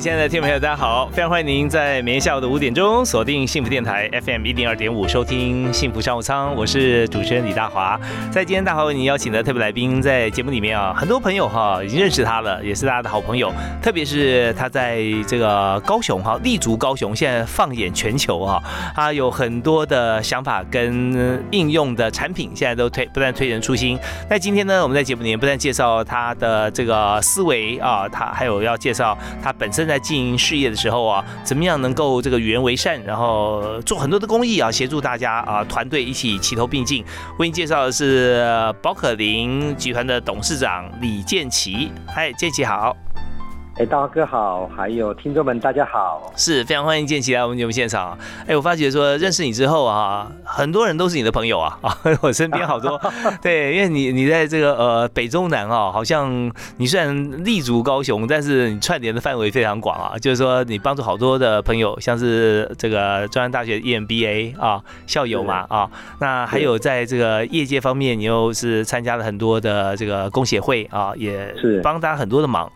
亲爱的听众朋友，大家好！非常欢迎您在每天下午的五点钟锁定幸福电台 FM 一零二点五，收听幸福商务舱。我是主持人李大华。在今天大华为您邀请的特别来宾，在节目里面啊，很多朋友哈已经认识他了，也是大家的好朋友。特别是他在这个高雄哈立足高雄，现在放眼全球哈，他有很多的想法跟应用的产品，现在都推不断推陈出新。那今天呢，我们在节目里面不但介绍他的这个思维啊，他还有要介绍他本身。在经营事业的时候啊，怎么样能够这个与人为善，然后做很多的公益啊，协助大家啊，团队一起齐头并进。为您介绍的是宝可林集团的董事长李建奇。嗨，建奇好。哎，大哥好，还有听众们，大家好，是非常欢迎建奇来我们节目现场。哎，我发觉说认识你之后啊，很多人都是你的朋友啊啊，我身边好多，对，因为你你在这个呃北中南啊，好像你虽然立足高雄，但是你串联的范围非常广啊，就是说你帮助好多的朋友，像是这个中央大学 EMBA 啊校友嘛啊，那还有在这个业界方面，你又是参加了很多的这个工协会啊，也是。帮大家很多的忙。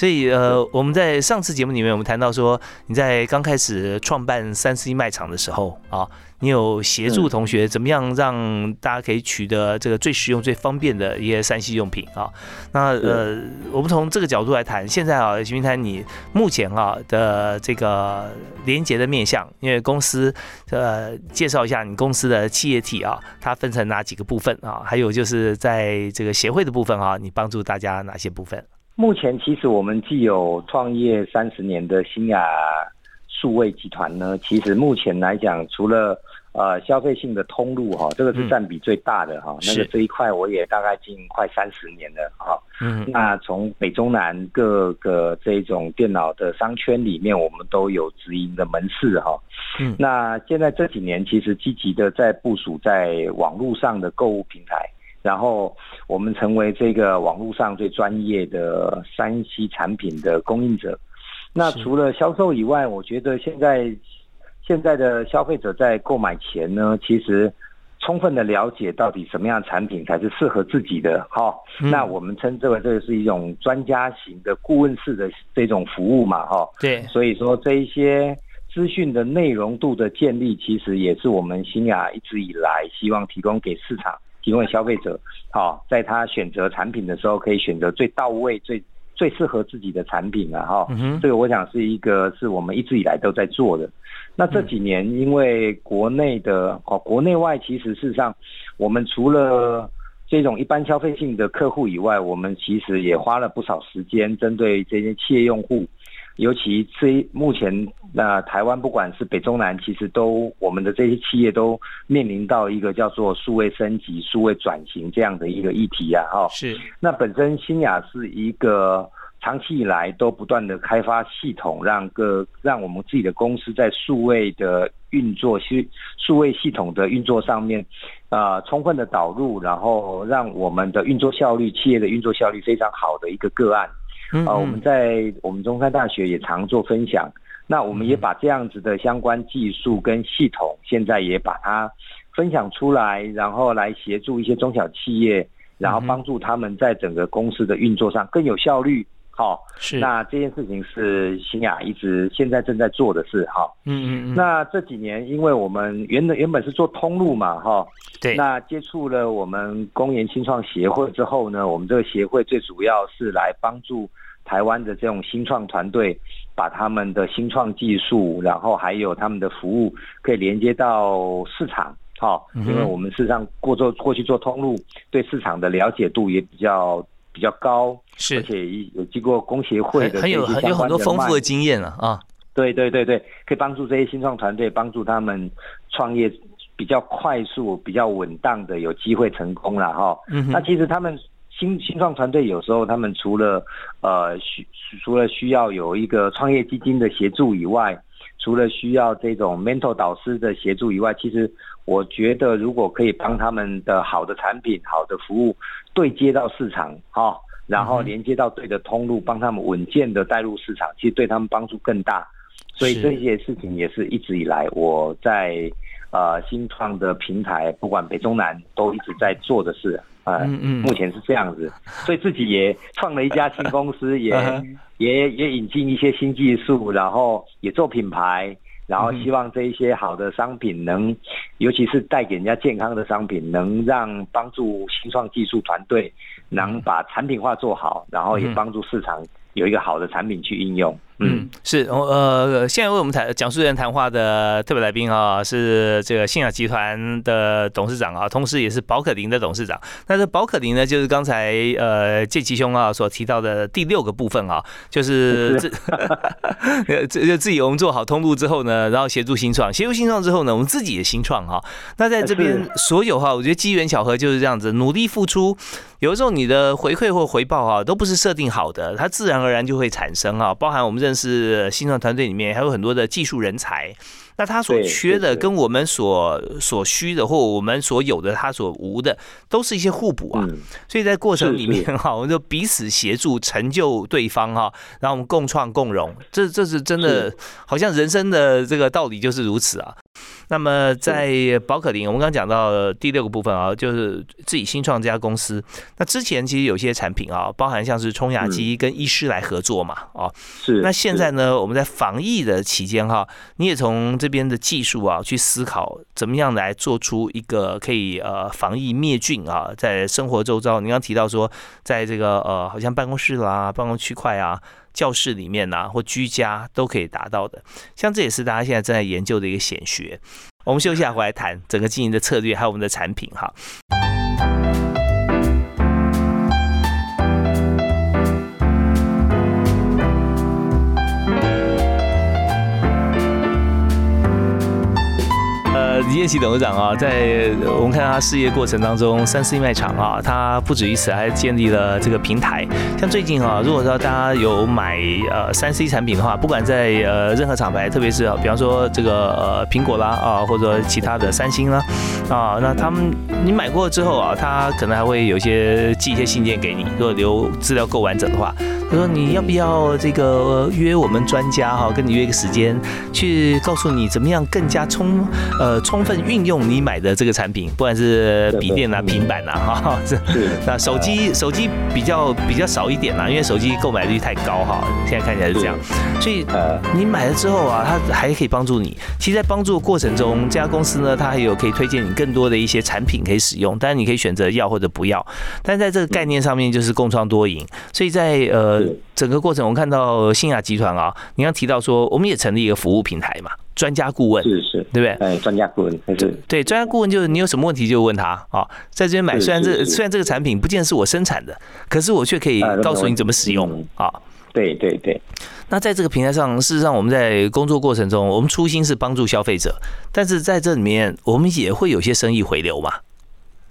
所以呃，我们在上次节目里面，我们谈到说，你在刚开始创办三 C 卖场的时候啊，你有协助同学怎么样让大家可以取得这个最实用、最方便的一些三 C 用品啊。那呃，我们从这个角度来谈，现在啊，徐明谈你目前啊的这个连接的面向，因为公司呃介绍一下你公司的企业体啊，它分成哪几个部分啊？还有就是在这个协会的部分啊，你帮助大家哪些部分？目前其实我们既有创业三十年的新雅数位集团呢，其实目前来讲，除了呃消费性的通路哈，这个是占比最大的哈，那个这一块我也大概经营快三十年了哈。嗯，那从北中南各个这种电脑的商圈里面，我们都有直营的门市哈。嗯，那现在这几年其实积极的在部署在网络上的购物平台。然后我们成为这个网络上最专业的山西产品的供应者。那除了销售以外，我觉得现在现在的消费者在购买前呢，其实充分的了解到底什么样的产品才是适合自己的。哈，那我们称之为这个是一种专家型的顾问式的这种服务嘛。哈，对。所以说这一些资讯的内容度的建立，其实也是我们新雅一直以来希望提供给市场。提供消费者，好，在他选择产品的时候，可以选择最到位、最最适合自己的产品了哈。这个我想是一个是我们一直以来都在做的。那这几年，因为国内的哦，国内外其实事实上，我们除了这种一般消费性的客户以外，我们其实也花了不少时间针对这些企业用户。尤其这目前，那台湾不管是北中南，其实都我们的这些企业都面临到一个叫做数位升级、数位转型这样的一个议题啊，哈。是。那本身新雅是一个长期以来都不断的开发系统，让个让我们自己的公司在数位的运作、系数位系统的运作上面，啊，充分的导入，然后让我们的运作效率、企业的运作效率非常好的一个个案。啊，我们在我们中山大学也常做分享，那我们也把这样子的相关技术跟系统，现在也把它分享出来，然后来协助一些中小企业，然后帮助他们在整个公司的运作上更有效率。好，是。那这件事情是新雅一直现在正在做的事。哈，嗯嗯嗯。那这几年，因为我们原本原本是做通路嘛，哈，对。那接触了我们公研新创协会之后呢，我们这个协会最主要是来帮助。台湾的这种新创团队，把他们的新创技术，然后还有他们的服务，可以连接到市场，好，因为我们事实上过做过去做通路，对市场的了解度也比较比较高，是，而且有经过工协会的很有有很多丰富的经验了啊，对对对对，可以帮助这些新创团队，帮助他们创业比较快速、比较稳当的有机会成功了哈。嗯那其实他们。新新创团队有时候他们除了呃需除了需要有一个创业基金的协助以外，除了需要这种 mentor 导师的协助以外，其实我觉得如果可以帮他们的好的产品、好的服务对接到市场，哈，然后连接到对的通路，帮他们稳健的带入市场，其实对他们帮助更大。所以这些事情也是一直以来我在呃新创的平台，不管北中南都一直在做的事。嗯嗯，目前是这样子，所以自己也创了一家新公司，也 也也引进一些新技术，然后也做品牌，然后希望这一些好的商品能，尤其是带给人家健康的商品，能让帮助新创技术团队能把产品化做好，然后也帮助市场。有一个好的产品去应用，嗯，是，呃，现在为我们谈讲述人谈话的特别来宾啊，是这个信雅集团的董事长啊，同时也是宝可林的董事长。那这宝可林呢，就是刚才呃建奇兄啊所提到的第六个部分啊，就是这这就自己我们做好通路之后呢，然后协助新创，协助新创之后呢，我们自己也新创哈。那在这边所有哈，我觉得机缘巧合就是这样子，努力付出。有的时候你的回馈或回报啊，都不是设定好的，它自然而然就会产生啊。包含我们认识新创团队里面还有很多的技术人才，那他所缺的跟我们所所需的或我们所有的他所无的，都是一些互补啊。所以在过程里面哈，我们就彼此协助成就对方哈，然后我们共创共荣，这这是真的，好像人生的这个道理就是如此啊。那么在宝可林，我们刚刚讲到第六个部分啊，就是自己新创这家公司。那之前其实有些产品啊，包含像是冲牙机跟医师来合作嘛，哦，是。那现在呢，我们在防疫的期间哈，你也从这边的技术啊去思考，怎么样来做出一个可以呃防疫灭菌啊，在生活周遭，你刚提到说，在这个呃好像办公室啦、办公区块啊。教室里面呐，或居家都可以达到的，像这也是大家现在正在研究的一个显学。我们休息下回来谈整个经营的策略，还有我们的产品哈。李建奇董事长啊，在我们看他事业过程当中，三 C 卖场啊，他不止于此，还建立了这个平台。像最近啊，如果说大家有买呃三 C 产品的话，不管在呃任何厂牌，特别是比方说这个呃苹果啦啊，或者其他的三星啦啊，那他们你买过之后啊，他可能还会有一些寄一些信件给你，如果留资料够完整的话。他说：“你要不要这个约我们专家哈，跟你约一个时间，去告诉你怎么样更加充呃充分运用你买的这个产品，不管是笔电啊、平板啊哈，是那手机手机比较比较少一点啦，因为手机购买率太高哈，现在看起来是这样。所以呃，你买了之后啊，它还可以帮助你。其实，在帮助的过程中，这家公司呢，它还有可以推荐你更多的一些产品可以使用，当然你可以选择要或者不要。但在这个概念上面，就是共创多赢。所以在呃。整个过程，我们看到新亚集团啊，你刚提到说，我们也成立一个服务平台嘛，专家顾问是是，对不对？哎，专家顾问是。对，专家顾问就是你有什么问题就问他啊，在这边买，虽然这虽然这个产品不见是我生产的，可是我却可以告诉你怎么使用啊。对对对。那在这个平台上，事实上我们在工作过程中，我们初心是帮助消费者，但是在这里面，我们也会有些生意回流嘛。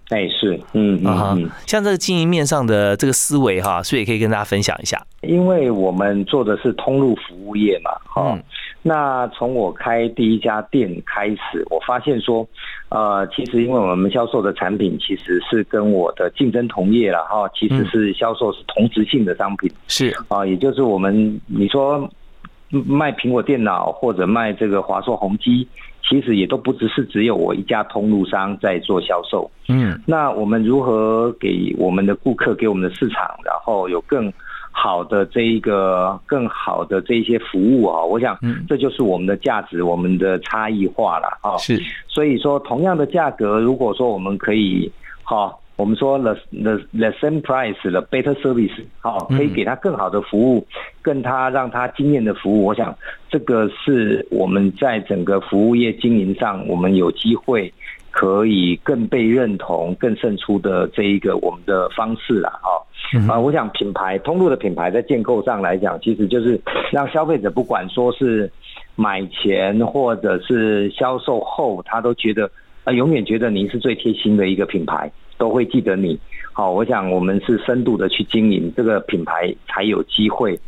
哎，是，嗯嗯嗯，像这个经营面上的这个思维哈，所以也可以跟大家分享一下。因为我们做的是通路服务业嘛，哈，那从我开第一家店开始，我发现说，呃，其实因为我们销售的产品其实是跟我的竞争同业了哈，其实是销售是同质性的商品，是。啊，也就是我们你说卖苹果电脑或者卖这个华硕宏基。其实也都不只是只有我一家通路商在做销售，嗯，那我们如何给我们的顾客、给我们的市场，然后有更好的这一个、更好的这一些服务啊？我想，这就是我们的价值、我们的差异化了啊。是，所以说，同样的价格，如果说我们可以，好。我们说 the the the same price the better service 好，可以给他更好的服务，更他让他惊艳的服务。我想这个是我们在整个服务业经营上，我们有机会可以更被认同、更胜出的这一个我们的方式啦哈。啊，我想品牌通路的品牌在建构上来讲，其实就是让消费者不管说是买前或者是销售后，他都觉得啊，永远觉得您是最贴心的一个品牌。都会记得你，好，我想我们是深度的去经营这个品牌，才有机会。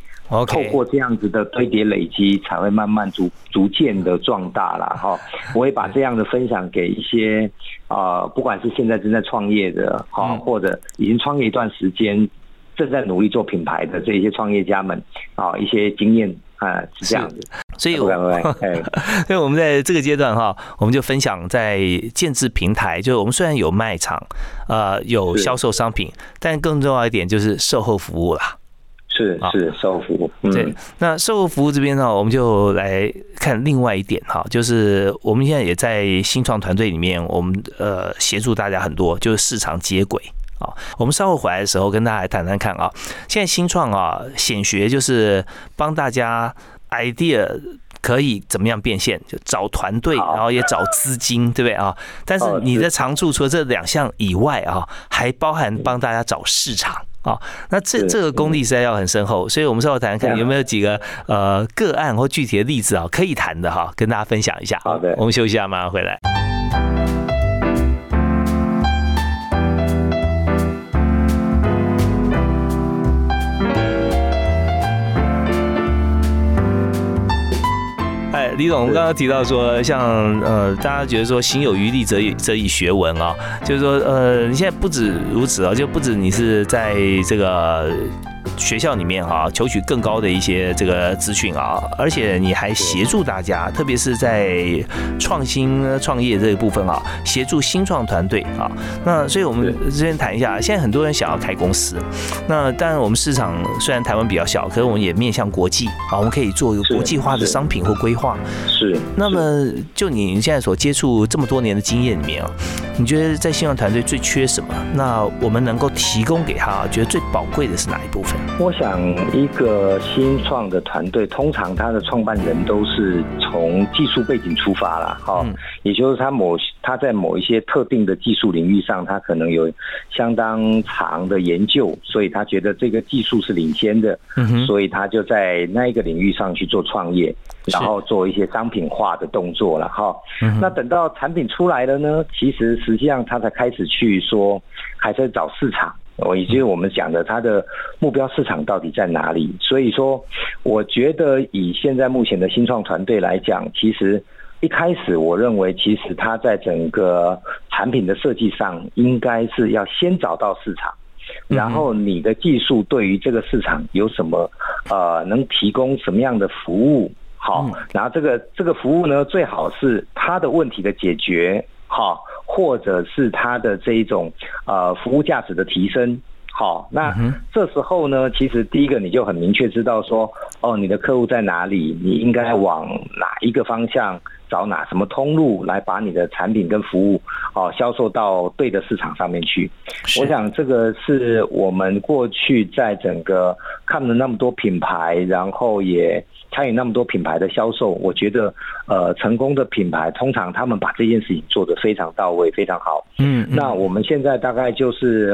透过这样子的堆叠累积，才会慢慢逐逐渐的壮大了哈。我会把这样的分享给一些啊，不管是现在正在创业的哈，或者已经创业一段时间，正在努力做品牌的这些创业家们啊，一些经验啊，是这样子。所以，所以我们在这个阶段哈，我们就分享在建制平台，就是我们虽然有卖场，呃，有销售商品，但更重要一点就是售后服务啦。是是售后服务，对。那售后服务这边呢，我们就来看另外一点哈，就是我们现在也在新创团队里面，我们呃协助大家很多，就是市场接轨啊。我们稍后回来的时候跟大家来谈谈看啊。现在新创啊，显学就是帮大家 idea 可以怎么样变现，就找团队，然后也找资金，对不对啊？但是你的长处除了这两项以外啊，还包含帮大家找市场。啊，那这这个功力实在要很深厚，所以我们稍后谈看有没有几个呃个案或具体的例子啊，可以谈的哈，跟大家分享一下。好的，我们休息一下，马上回来。李总，我们刚刚提到说，像呃，大家觉得说，行有余力则以则以学文啊，就是说，呃，你现在不止如此啊，就不止你是在这个。学校里面啊，求取更高的一些这个资讯啊，而且你还协助大家，特别是在创新创业这一部分啊，协助新创团队啊。那所以我们这边谈一下，现在很多人想要开公司，那当然我们市场虽然台湾比较小，可是我们也面向国际啊，我们可以做一个国际化的商品或规划。是。那么就你现在所接触这么多年的经验里面啊，你觉得在新创团队最缺什么？那我们能够提供给他，觉得最宝贵的是哪一部分？我想，一个新创的团队，通常他的创办人都是从技术背景出发了，哈，也就是他某他在某一些特定的技术领域上，他可能有相当长的研究，所以他觉得这个技术是领先的，所以他就在那一个领域上去做创业，然后做一些商品化的动作了，哈。那等到产品出来了呢，其实实际上他才开始去说，还在找市场。我以及我们讲的，它的目标市场到底在哪里？所以说，我觉得以现在目前的新创团队来讲，其实一开始我认为，其实它在整个产品的设计上，应该是要先找到市场，然后你的技术对于这个市场有什么呃，能提供什么样的服务？好，然后这个这个服务呢，最好是它的问题的解决，好。或者是它的这一种呃服务价值的提升，好，那这时候呢，其实第一个你就很明确知道说，哦，你的客户在哪里，你应该往哪一个方向找哪什么通路来把你的产品跟服务哦销售到对的市场上面去。我想这个是我们过去在整个看了那么多品牌，然后也。参与那么多品牌的销售，我觉得，呃，成功的品牌通常他们把这件事情做得非常到位，非常好。嗯，那我们现在大概就是，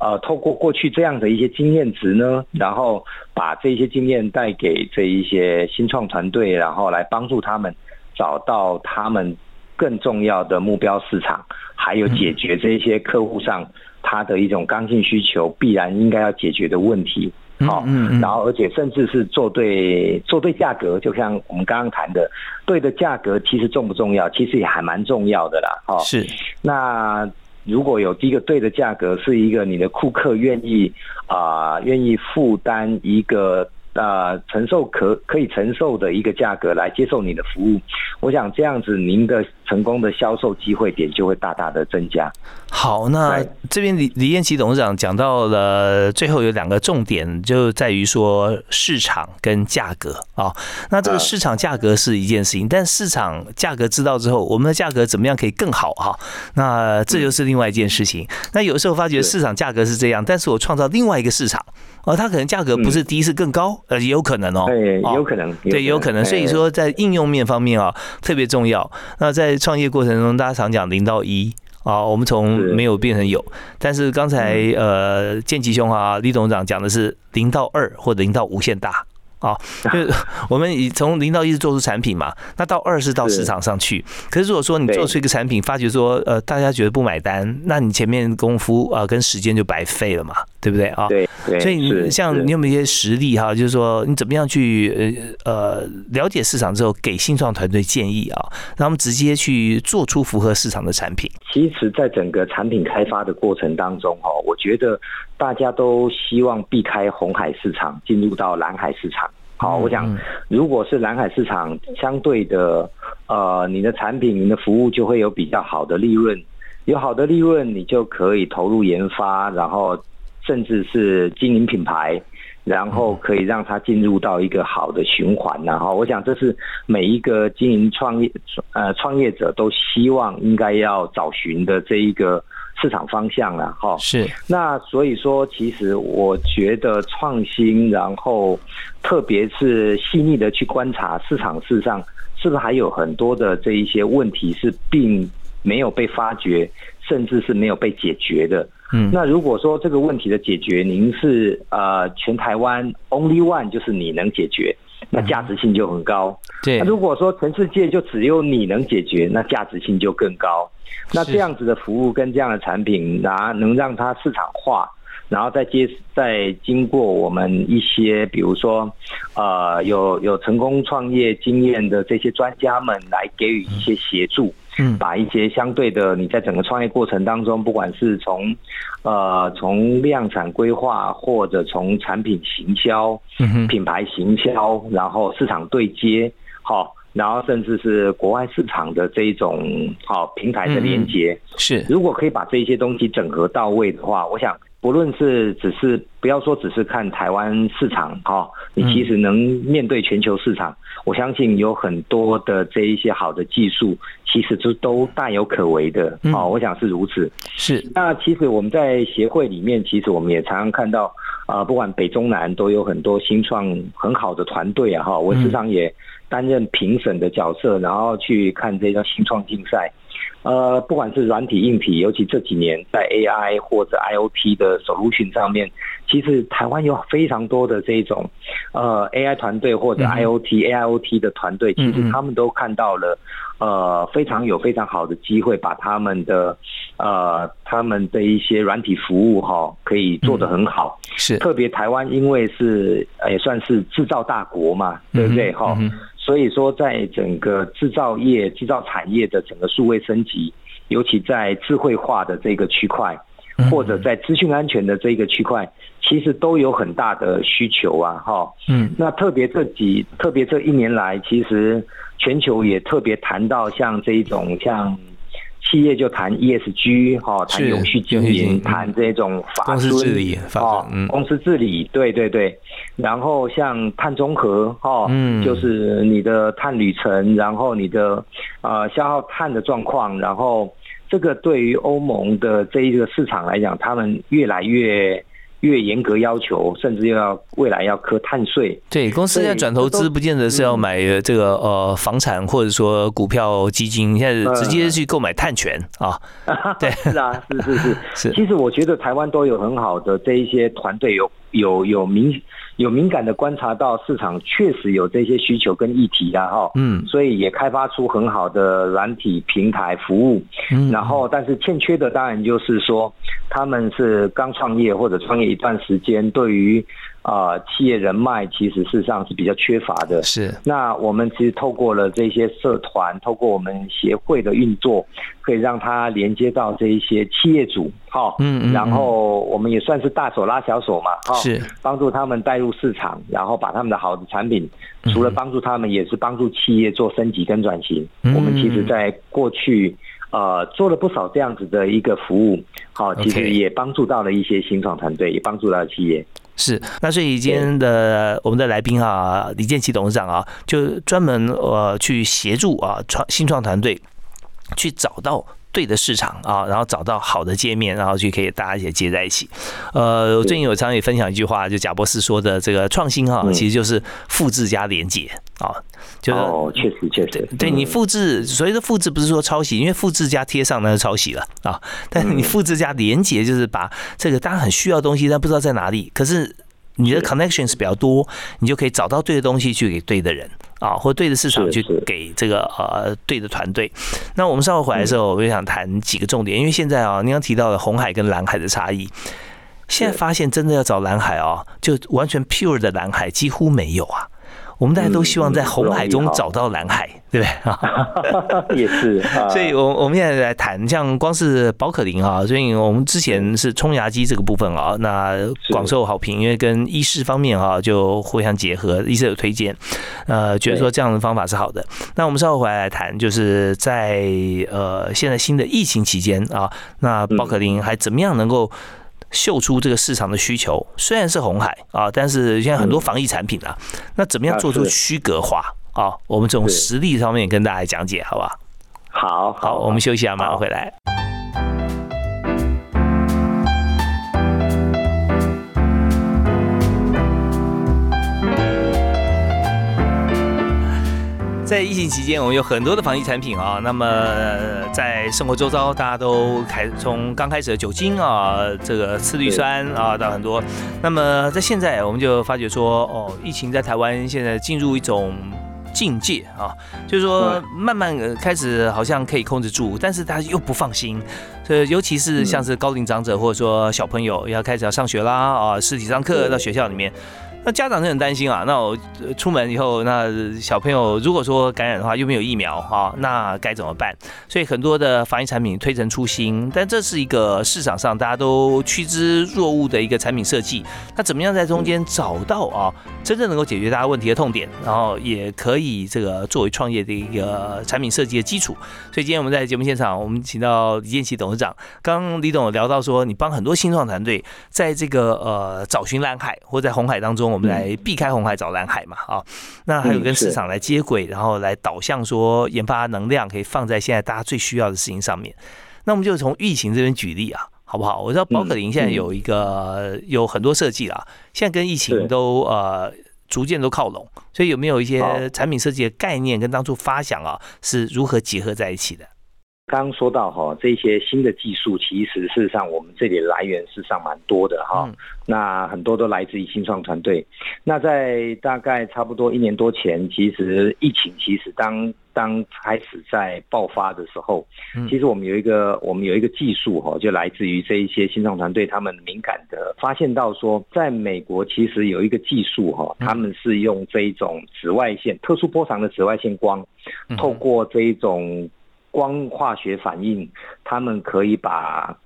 呃，透过过去这样的一些经验值呢，然后把这些经验带给这一些新创团队，然后来帮助他们找到他们更重要的目标市场，还有解决这些客户上他的一种刚性需求必然应该要解决的问题。好，嗯，然后而且甚至是做对做对价格，就像我们刚刚谈的，对的价格其实重不重要？其实也还蛮重要的啦。哦，是。那如果有第一个对的价格，是一个你的顾客愿意啊，愿意负担一个。呃，承受可可以承受的一个价格来接受你的服务，我想这样子您的成功的销售机会点就会大大的增加。好，那这边李李彦奇董事长讲到了最后有两个重点，就在于说市场跟价格啊。那这个市场价格是一件事情，但市场价格知道之后，我们的价格怎么样可以更好哈？那这就是另外一件事情。那有时候发觉市场价格是这样，但是我创造另外一个市场。哦，它可能价格不是低，是更高，呃，也有可能哦。对，有可能。对，有可能。所以说，在应用面方面啊，特别重要。那在创业过程中，大家常讲零到一啊，我们从没有变成有。但是刚才呃，建吉兄啊，李董事长讲的是零到二或者零到无限大啊，就是 我们以从零到一是做出产品嘛，那到二是到市场上去。可是如果说你做出一个产品，发觉说呃大家觉得不买单，那你前面功夫啊跟时间就白费了嘛，对不对啊？对，所以你像你有没有一些实例哈？就是说你怎么样去呃呃了解市场之后，给新创团队建议啊，让他们直接去做出符合市场的产品。其实，在整个产品开发的过程当中哈，我觉得大家都希望避开红海市场，进入到蓝海市场。好，我想，如果是蓝海市场，相对的，呃，你的产品、你的服务就会有比较好的利润，有好的利润，你就可以投入研发，然后甚至是经营品牌，然后可以让它进入到一个好的循环。然后，我想这是每一个经营创业呃创业者都希望应该要找寻的这一个。市场方向了哈，是那所以说，其实我觉得创新，然后特别是细腻的去观察市场，事实上是不是还有很多的这一些问题是并没有被发掘，甚至是没有被解决的。嗯，那如果说这个问题的解决，您是呃全台湾 only one，就是你能解决。那价值性就很高。对，那如果说全世界就只有你能解决，那价值性就更高。那这样子的服务跟这样的产品，拿能让它市场化，然后再接再经过我们一些，比如说，呃，有有成功创业经验的这些专家们来给予一些协助。嗯，把一些相对的，你在整个创业过程当中，不管是从，呃，从量产规划，或者从产品行销、品牌行销，然后市场对接，好，然后甚至是国外市场的这一种好平台的连接，是，如果可以把这些东西整合到位的话，我想。不论是只是不要说只是看台湾市场哈，你其实能面对全球市场，我相信有很多的这一些好的技术，其实都都大有可为的哦。我想是如此。是。那其实我们在协会里面，其实我们也常常看到啊，不管北中南都有很多新创很好的团队啊哈。我时常也担任评审的角色，然后去看这个新创竞赛。呃，不管是软体、硬体，尤其这几年在 AI 或者 IOT 的 solution 上面，其实台湾有非常多的这种呃 AI 团队或者 IOT、AIOT 的团队，其实他们都看到了呃非常有非常好的机会，把他们的呃他们的一些软体服务哈可以做得很好。是，特别台湾因为是也算是制造大国嘛，对不对？哈？所以说，在整个制造业、制造产业的整个数位升级，尤其在智慧化的这个区块，或者在资讯安全的这个区块，其实都有很大的需求啊！哈，嗯，那特别这几，特别这一年来，其实全球也特别谈到像这一种像。企业就谈 ESG 哈，谈永续经营，谈这种法治理哈，公司治理，对对对。然后像碳中和哈，嗯，就是你的碳旅程，然后你的呃消耗碳的状况，然后这个对于欧盟的这一个市场来讲，他们越来越。越严格要求，甚至又要未来要磕碳税。对，公司在转投资，不见得是要买这个呃房产或者说股票基金，现在直接去购买碳权啊。对，是啊，是是是 是。其实我觉得台湾都有很好的这一些团队，有有有明。有敏感的观察到市场确实有这些需求跟议题的哈，嗯，所以也开发出很好的软体平台服务，嗯，然后但是欠缺的当然就是说他们是刚创业或者创业一段时间，对于。啊，企业人脉其实事实上是比较缺乏的。是，那我们其实透过了这些社团，透过我们协会的运作，可以让它连接到这一些企业主，哈，嗯嗯，然后我们也算是大手拉小手嘛，哈，是，帮助他们带入市场，然后把他们的好的产品，除了帮助他们，也是帮助企业做升级跟转型。我们其实在过去，呃，做了不少这样子的一个服务，好，其实也帮助到了一些新创团队，也帮助到了企业。是，那所以今天的我们的来宾啊，李建奇董事长啊，就专门呃去协助啊创新创团队去找到。对的市场啊，然后找到好的界面，然后去可以大家一起接在一起。呃，我最近有常也分享一句话，就贾博士说的这个创新哈，其实就是复制加连接啊，就是哦，确实确实，对你复制，所谓的复制不是说抄袭，因为复制加贴上那是抄袭了啊。但是你复制加连接，就是把这个大家很需要东西，但不知道在哪里，可是你的 connection 是比较多，你就可以找到对的东西去给对的人啊，或对的市场去给这个呃对的团队。那我们稍后回来的时候，我就想谈几个重点，因为现在啊，您刚提到的红海跟蓝海的差异，现在发现真的要找蓝海啊，就完全 pure 的蓝海几乎没有啊。我们大家都希望在红海中找到蓝海，对不对？也是，所以，我我们现在来谈，像光是宝可林啊，所以我们之前是冲牙机这个部分啊，那广受好评，因为跟医师方面啊就互相结合，医生有推荐，呃，觉得说这样的方法是好的。那我们稍后回来谈，就是在呃现在新的疫情期间啊，那宝可林还怎么样能够？秀出这个市场的需求，虽然是红海啊，但是现在很多防疫产品啊，那怎么样做出区隔化啊？我们从实力上面跟大家讲解，好不好？好，好，我们休息一下，马上回来。在疫情期间，我们有很多的防疫产品啊。那么在生活周遭，大家都开从刚开始的酒精啊，这个次氯酸啊，到很多。那么在现在，我们就发觉说，哦，疫情在台湾现在进入一种境界啊，就是说慢慢开始好像可以控制住，但是他又不放心。所以尤其是像是高龄长者或者说小朋友要开始要上学啦啊，实体上课到学校里面。那家长就很担心啊，那我出门以后，那小朋友如果说感染的话，又没有疫苗哈，那该怎么办？所以很多的防疫产品推陈出新，但这是一个市场上大家都趋之若鹜的一个产品设计。那怎么样在中间找到啊，真正能够解决大家问题的痛点，然后也可以这个作为创业的一个产品设计的基础。所以今天我们在节目现场，我们请到李建奇董事长。刚刚李董聊到说，你帮很多新创团队在这个呃找寻蓝海或在红海当中。我们来避开红海找蓝海嘛，啊，那还有跟市场来接轨，然后来导向说研发能量可以放在现在大家最需要的事情上面。那我们就从疫情这边举例啊，好不好？我知道宝可林现在有一个有很多设计啦，现在跟疫情都呃逐渐都靠拢，所以有没有一些产品设计的概念跟当初发想啊是如何结合在一起的？刚刚说到哈，这些新的技术，其实事实上我们这里来源事实上蛮多的哈。那很多都来自于新创团队。那在大概差不多一年多前，其实疫情其实当当开始在爆发的时候，其实我们有一个我们有一个技术哈，就来自于这一些新创团队，他们敏感的发现到说，在美国其实有一个技术哈，他们是用这一种紫外线特殊波长的紫外线光，透过这一种。光化学反应，他们可以把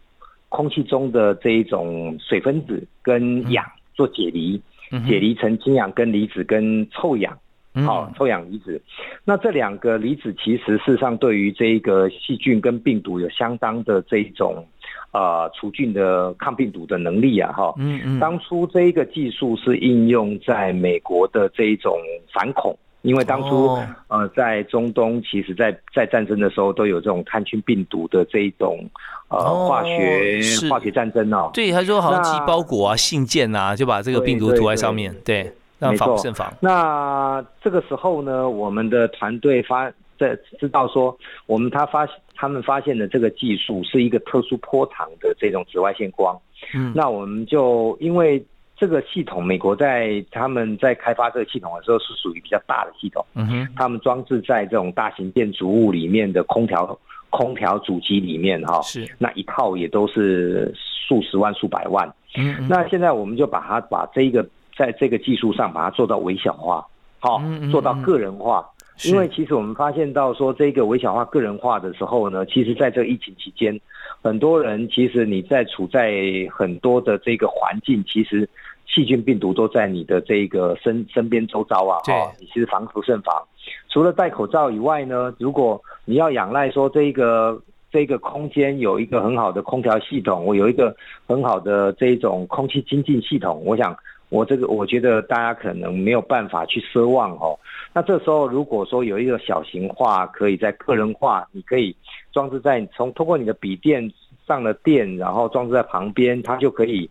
空气中的这一种水分子跟氧做解离，解离成氢氧根离子跟臭氧，好，臭氧离子。那这两个离子其实事实上对于这个细菌跟病毒有相当的这一种呃除菌的抗病毒的能力啊，哈。嗯嗯。当初这一个技术是应用在美国的这一种反恐。因为当初呃，在中东，其实，在在战争的时候，都有这种炭疽病毒的这一种呃化学化学战争哦。对，他说好像寄包裹啊、信件啊，就把这个病毒涂在上面，对，让防不胜防。那这个时候呢，我们的团队发在知道说，我们他发他们发现的这个技术是一个特殊波长的这种紫外线光。嗯，那我们就因为。这个系统，美国在他们在开发这个系统的时候是属于比较大的系统。嗯哼，他们装置在这种大型建筑物里面的空调空调主机里面哈，是那一套也都是数十万、数百万。嗯，那现在我们就把它把这一个在这个技术上把它做到微小化，好，做到个人化。因为其实我们发现到说这个微小化、个人化的时候呢，其实在这个疫情期间，很多人其实你在处在很多的这个环境，其实。细菌病毒都在你的这个身身边周遭啊，哈，你其实防不胜防。除了戴口罩以外呢，如果你要仰赖说这个这个空间有一个很好的空调系统，我有一个很好的这种空气清净系统，我想我这个我觉得大家可能没有办法去奢望哦。那这时候如果说有一个小型化，可以在个人化，你可以装置在从通过你的笔电上了电，然后装置在旁边，它就可以。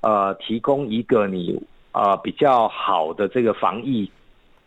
呃，提供一个你呃比较好的这个防疫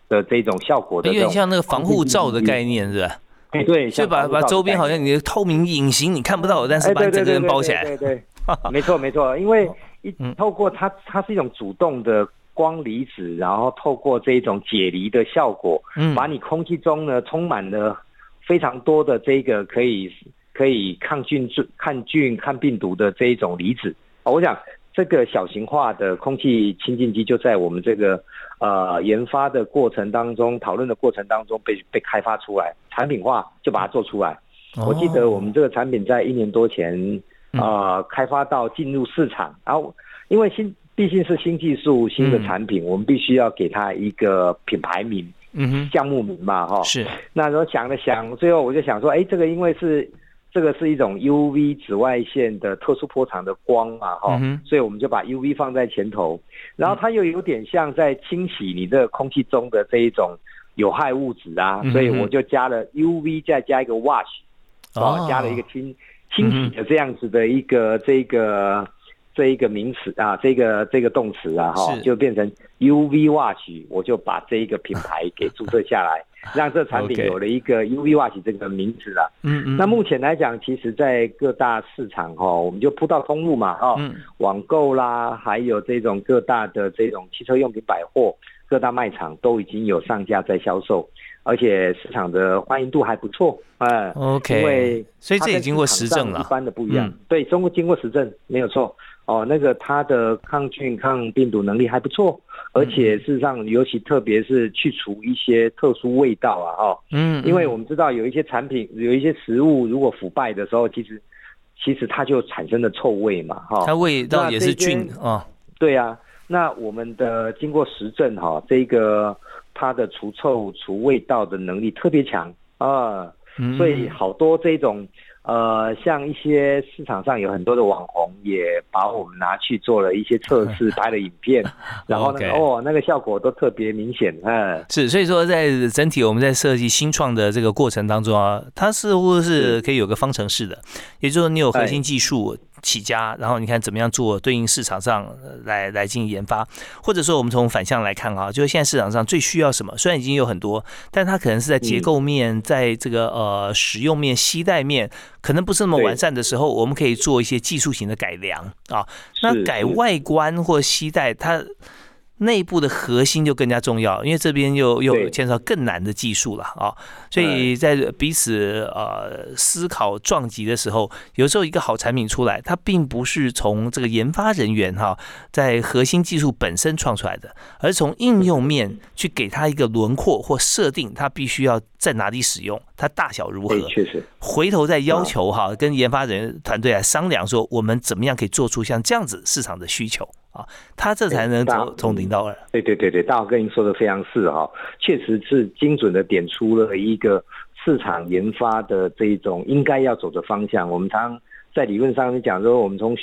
的这种效果的，有点像那个防护罩的概念，是吧？哎，对，就把把周边好像你的透明隐形，你看不到，但是把整个人包起来。对对，没错没错，因为一透过它，它是一种主动的光离子，然后透过这一种解离的效果，嗯把你空气中呢充满了非常多的这个可以可以抗菌、抗菌、抗病毒的这一种离子。啊，我想这个小型化的空气清净机就在我们这个呃研发的过程当中、讨论的过程当中被被开发出来，产品化就把它做出来。我记得我们这个产品在一年多前呃开发到进入市场，然后因为新毕竟是新技术、新的产品，我们必须要给它一个品牌名、嗯哼，项目名嘛，哈。是。那时候想了想，最后我就想说，哎，这个因为是这个是一种 UV 紫外线的特殊波长的光嘛，哈、嗯所以我们就把 UV 放在前头，然后它又有点像在清洗你的空气中的这一种有害物质啊，嗯所以我就加了 UV 再加一个 wash，哦。哦，加了一个清清洗的这样子的一个这个这一个名词啊，这个这个动词啊，哈是，就变成 UV wash，我就把这一个品牌给注册下来，让这产品有了一个 UV Watch 这个名字了。嗯嗯，那目前来讲，其实，在各大市场哈，我们就铺到通路嘛，哈，嗯网购啦，还有这种各大的这种汽车用品百货、各大卖场都已经有上架在销售，而且市场的欢迎度还不错，嗯。OK，因为所以这也经过实证了一。般的不一样。嗯对，中国经过实证没有错。哦，那个它的抗菌、抗病毒能力还不错，而且事实上，尤其特别是去除一些特殊味道啊，哈、嗯，因为我们知道有一些产品、有一些食物如果腐败的时候，其实其实它就产生了臭味嘛，哈、它味道也是菌啊。对啊，那我们的经过实证哈、这个它的除臭、除味道的能力特别强啊。嗯所以好多这种呃，像一些市场上有很多的网红也把我们拿去做了一些测试，拍了影片，然后那个 OK 哦，那个效果都特别明显，嗯。是，所以说在整体我们在设计新创的这个过程当中啊，它似乎是可以有个方程式的，也就是说你有核心技术起家，然后你看怎么样做对应市场上呃来来进行研发，或者说我们从反向来看啊，就是现在市场上最需要什么，虽然已经有很多，但它可能是在结构面，在这个呃使用面、携带面可能不是那么完善的时候，我们可以做一些技术型的改良啊。那改外观或携带它。内部的核心就更加重要，因为这边又又对。牵涉到更难的技术了啊，所以在彼此呃思考撞击的时候，有时候一个好产品出来，它并不是从这个研发人员哈在核心技术本身创出来的，而从应用面去给它一个轮廓或设定，它必须要在哪里使用，它大小如何，，确实，回头再要求哈，跟研发人员团队来商量，说我们怎么样可以做出像这样子市场的需求啊，他这才能从从零到二。对对对对，大豪哥您说的非常是哈、确实是精准的点出了一个市场研发的这一种应该要走的方向。我们常常在理论上讲说，我们从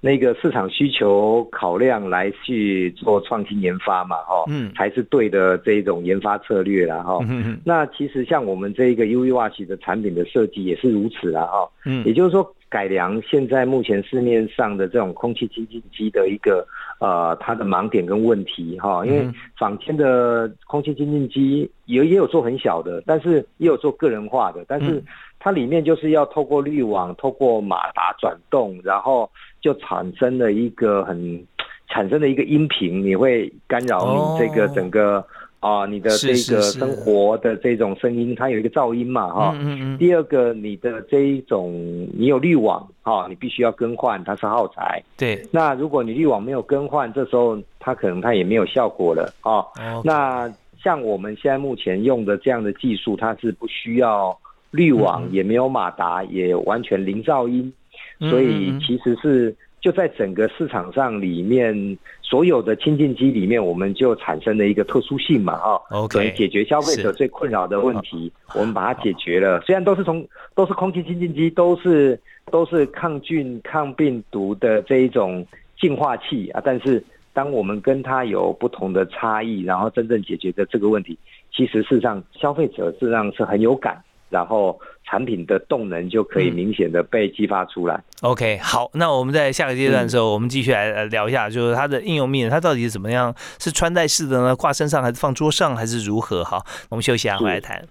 那个市场需求考量来去做创新研发嘛，哈、嗯。才是对的这一种研发策略啦，哈、嗯哼那其实像我们这一个 UV Watch 的产品的设计也是如此啦，哈、嗯。也就是说，改良现在目前市面上的这种空气清净机的一个呃它的盲点跟问题哈，因为嗯。坊间的空气清净机也也有做很小的，但是也有做个人化的，但是嗯。它里面就是要透过滤网、透过马达转动，然后就产生了一个很产生了一个音频，你会干扰你这个哦。整个啊、你的这个生活的这种声音，它有一个噪音嘛哈。嗯嗯嗯，第二个，你的这一种你有滤网哈、你必须要更换，它是耗材。对，那如果你滤网没有更换，这时候它可能它也没有效果了啊、哦，那像我们现在目前用的这样的技术，它是不需要滤网，嗯也没有马达，也完全零噪音，嗯。所以其实是就在整个市场上里面，所有的清净机里面，我们就产生了一个特殊性嘛，哈、OK 解决消费者最困扰的问题，我们把它解决了。虽然都是从都是空气清净机，都是都是抗菌、抗病毒的这一种净化器啊，但是当我们跟它有不同的差异，然后真正解决的这个问题，其实事实上消费者事实上是很有感，然后产品的动能就可以嗯明显的被激发出来。OK，好，那我们在下个阶段的时嗯候，我们继续来呃聊一下，就是它的应用面，它到底是怎么样？是穿戴式的呢？挂身上还是放桌上，还是如何？哈，我们休息一下，回来谈。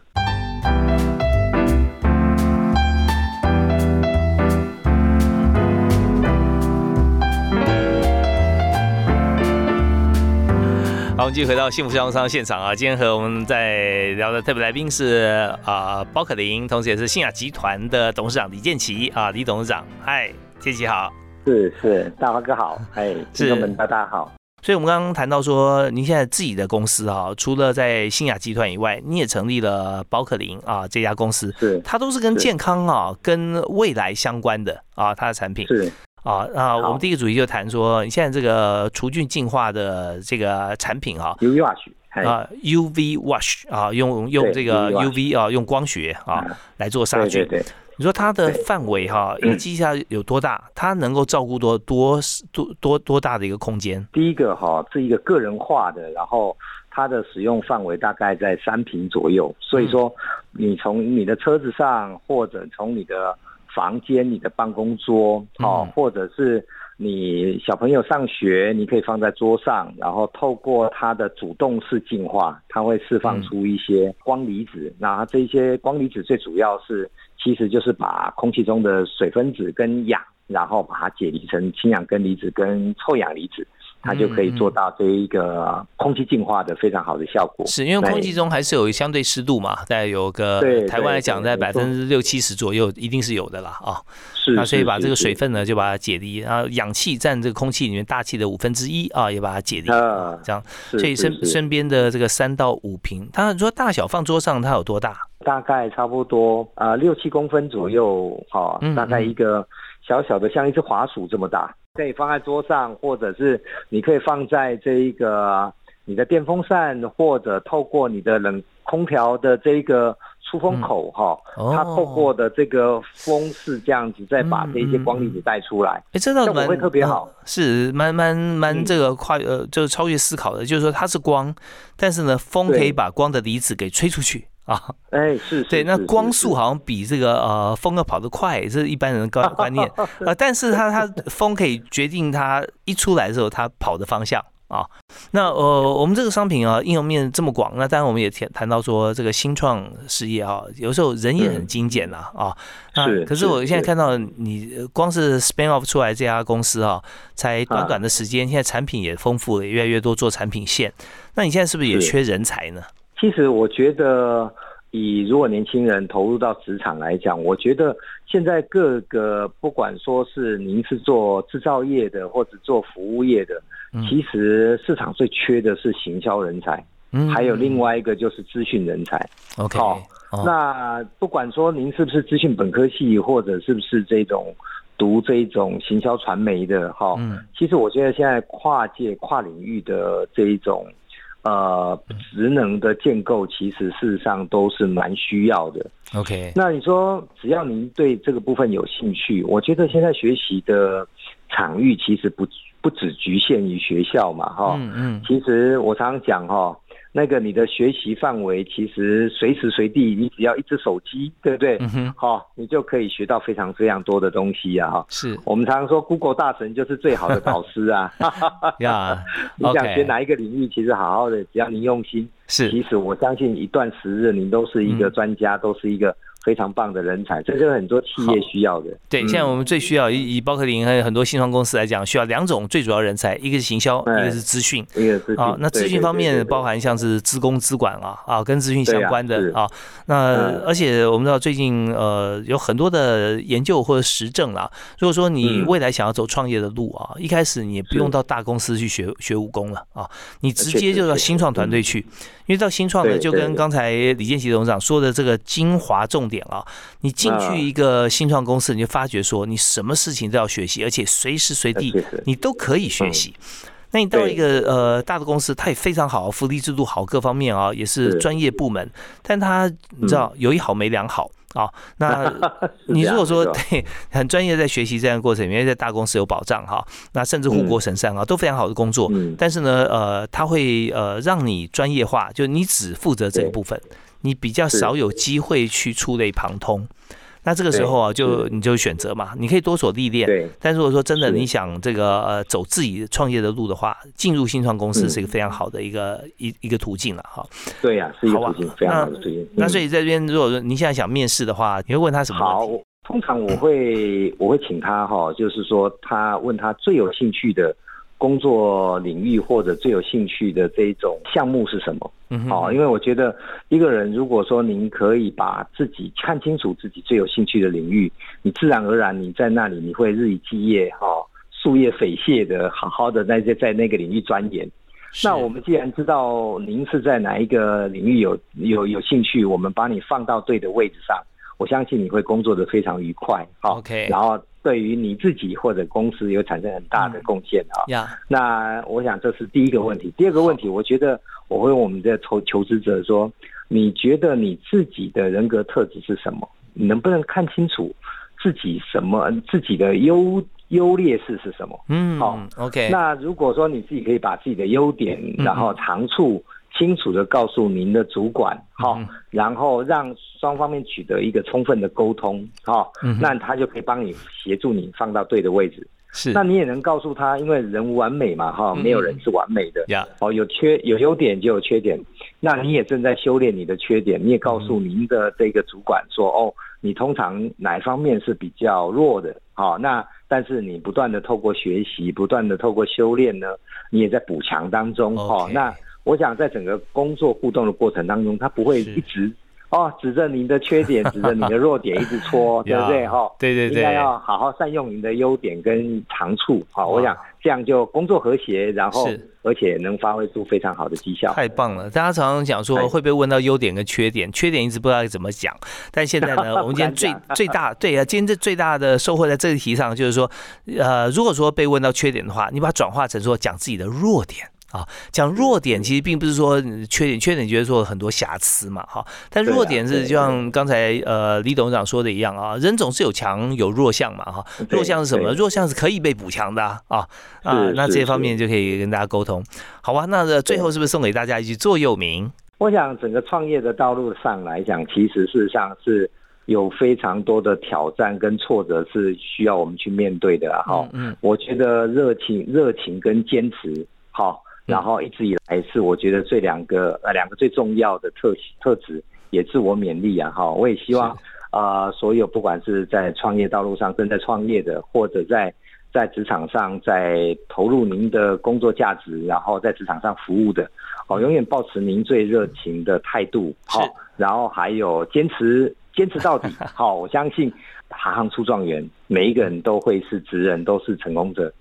好，我们继续回到幸福商商现场啊。今天和我们在聊的特别来宾是啊，宝可林，同时也是信雅集团的董事长李建奇啊，李董事长，嗨，建奇好，是是，大华哥好，哎，听众们大家好。所以，我们刚刚谈到说，您现在自己的公司啊，除了在新雅集团以外，你也成立了宝可林啊这家公司，是。它都是跟健康啊、跟未来相关的啊，它的产品。是啊啊。我们第一个主题就谈说，你现在这个除菌净化的这个产品哈，UV wash 啊，UV wash 啊，用用这个 UV 啊，用光学啊来做杀菌。你说它的范围哈，一个机下有多大？它能够照顾多多多多多大的一个空间？第一个哈是一个个人化的，然后它的使用范围大概在三平左右。所以说，你从你的车子上，或者从你的房间、你的办公桌，哦，或者是你小朋友上学，你可以放在桌上，然后透过它的主动式净化，它会释放出一些光离子。那这些光离子最主要是。其实就是把空气中的水分子跟氧，然后把它解离成氢氧根离子跟臭氧离子，它就可以做到这一个空气净化的非常好的效果。是因为空气中还是有相对湿度嘛，在有个台湾来讲，在百分之六七十左右，一定是有的啦啊。是。那所以把这个水分呢，就把它解离，然后氧气占这个空气里面大气的五分之一啊，也把它解离啊。这样。所以身身边的这个三到五瓶，它说大小放桌上，它有多大？大概差不多啊，六七公分左右，哈，大概一个小小的像一只滑鼠这么大，可以放在桌上，或者是你可以放在这一个你的电风扇，或者透过你的冷空调的这一个出风口，哈，它透过的这个风是这样子，再把这些光粒子带出来，哎，这倒蛮会特别好，是蛮蛮蛮这个跨呃，就是超越思考的，就是说它是光，但是呢，风可以把光的离子给吹出去。啊，哎，是对，那光速好像比这个呃风要跑得快，这是一般人的观观念呃，但是它它风可以决定它一出来的时候它跑的方向啊。那呃，我们这个商品啊应用面这么广，那当然我们也谈谈到说这个新创事业啊，有时候人也很精简呐啊。是。可是我现在看到你光是 spin off 出来这家公司啊，才短短的时间，现在产品也丰富了，越来越多做产品线。那你现在是不是也缺人才呢？其实我觉得，以如果年轻人投入到职场来讲，我觉得现在各个不管说是您是做制造业的或者做服务业的，其实市场最缺的是行销人才，还有另外一个就是资讯人才。OK，好，那不管说您是不是资讯本科系，或者是不是这种读这种行销传媒的，哈，其实我觉得现在跨界跨领域的这一种。呃，职能的建构其实事实上都是蛮需要的。OK，那你说只要您对这个部分有兴趣，我觉得现在学习的场域其实不不只局限于学校嘛，哈。嗯嗯。其实我常常讲哈。那个你的学习范围其实随时随地，你只要一只手机，对不对？好，你就可以学到非常非常多的东西啊！哈，是我们常常说 Google 大神就是最好的导师啊！呀，你想学哪一个领域，其实好好的，只要你用心，是，其实我相信一段时日，你都是一个专家，都是一个。非常棒的人才，这是很多企业需要的。对，现在我们最需要以以包克林还有很多新创公司来讲，需要两种最主要人才，一个是行销，一个是资讯。一个资讯啊，那资讯方面包含像是资工、资管啊啊，跟资讯相关的啊。那而且我们知道最近呃有很多的研究或者实证啦。如果说你未来想要走创业的路啊，一开始你也不用到大公司去学学武功了啊，你直接就到新创团队去，因为到新创呢，就跟刚才李建奇董事长说的这个精华重。点啊，你进去一个新创公司，你就发觉说，你什么事情都要学习，而且随时随地你都可以学习。那你到一个呃大的公司，它也非常好，福利制度好，各方面啊也是专业部门，但它你知道有一好没两好啊。那 你如果说对很专业在学习这样的过程因为，在大公司有保障哈，那甚至护国神山啊都非常好的工作，但是呢呃，它会呃让你专业化，就你只负责这个部分。你比较少有机会去触类旁通，那这个时候啊，就你就选择嘛，你可以多所历练。对。但如果说真的你想这个呃走自己创业的路的话，进入新创公司是一个非常好的一个一一个途径了哈。对呀，是一个途径，非常好的途径。那所以这边如果说你现在想面试的话，你会问他什么？好，通常我会我会请他哈，就是说他问他最有兴趣的工作领域或者最有兴趣的这一种项目是什么？嗯哦，因为我觉得一个人如果说您可以把自己看清楚自己最有兴趣的领域，你自然而然你在那里你会日以继夜哈、夙夜匪懈的好好的在在在那个领域钻研。那我们既然知道您是在哪一个领域有有有兴趣，我们把你放到对的位置上，我相信你会工作的非常愉快。好 OK 然后对于你自己或者公司有产生很大的贡献啊。呀，那我想这是第一个问题。第二个问题，我觉得我会问我们的求求职者说，你觉得你自己的人格特质是什么？你能不能看清楚自己什么自己的优优劣势是什么？嗯，好，OK，那如果说你自己可以把自己的优点，然后长处清楚的告诉您的主管，然后让双方面取得一个充分的沟通，那他就可以帮你协助你放到对的位置。是。那你也能告诉他，因为人无完美嘛，哈，嗯。没有人是完美的。呀，哦，有缺有优点就有缺点，那你也正在修炼你的缺点，你也告嗯。诉您的这个主管说，哦，你通常哪方面是比较弱的，好、那但是你不断的透过学习，不断的透过修炼呢，你也在补强当中，哦 OK，那我想在整个工作互动的过程当中，他不会一直哦指着您的缺点，指着你的弱点一直戳，对不对？呀哈、对对对应该要好好善用您的优点跟长处，好、哇我想这样就工作和谐，然后是而且能发挥出非常好的绩效。太棒了！大家常常讲说哎会被问到优点跟缺点，缺点一直不知道该怎么讲。但现在呢，我们今天最最大对啊，今天这最大的收获在这个题上，就是说，呃，如果说被问到缺点的话，你把它转化成说讲自己的弱点。啊，讲弱点其实并不是说嗯缺点，缺点就是说很多瑕疵嘛，哈。但弱点是就像刚才呃李董事长说的一样啊，人总是有强有弱项嘛，哈。弱项是什么？弱项是可以被补强的啊啊那这方面就可以跟大家沟通。好吧，那呃最后是不是送给大家一句座右铭？我想整个创业的道路上来讲，其实事实上是有非常多的挑战跟挫折是需要我们去面对的啊哈、嗯我觉得热情、热情跟坚持，好，然后一直以来是我觉得这两个呃两个最重要的特特质，也自我勉励啊哈。我也希望呃所有不管是在创业道路上正在创业的，或者在在职场上在投入您的工作价值，然后在职场上服务的，哦，永远保持您最热情的态度，好、是然后还有坚持坚持到底，好，我相信行行出状元，每一个人都会是职人，都是成功者，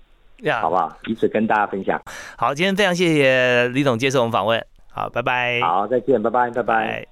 呀好不好？以此跟大家分享。好，今天非常谢谢李总接受我们访问，好，拜拜。好，再见，拜拜，拜拜。拜。